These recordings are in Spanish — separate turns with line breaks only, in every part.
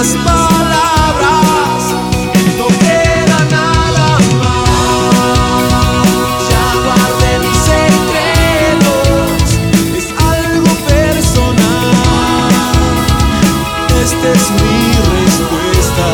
Las Palabras, no queda nada más. Ya va a tener que verlos, es algo personal. Esta es mi respuesta.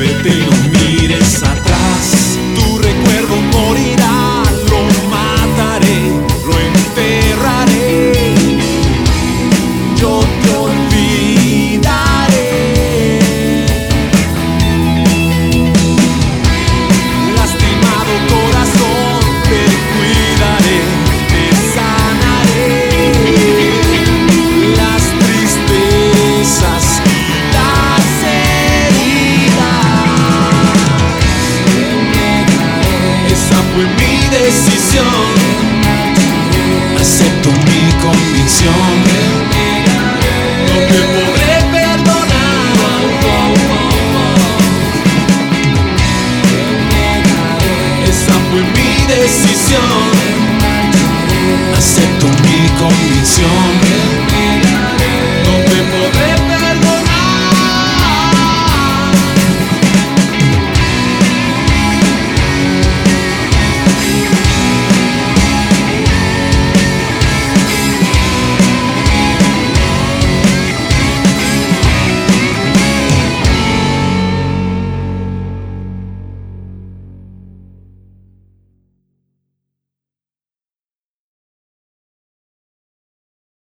91 Fue mi decisión, acepto mi convicción. No te podré perdonar. Esa fue mi decisión, acepto mi convicción.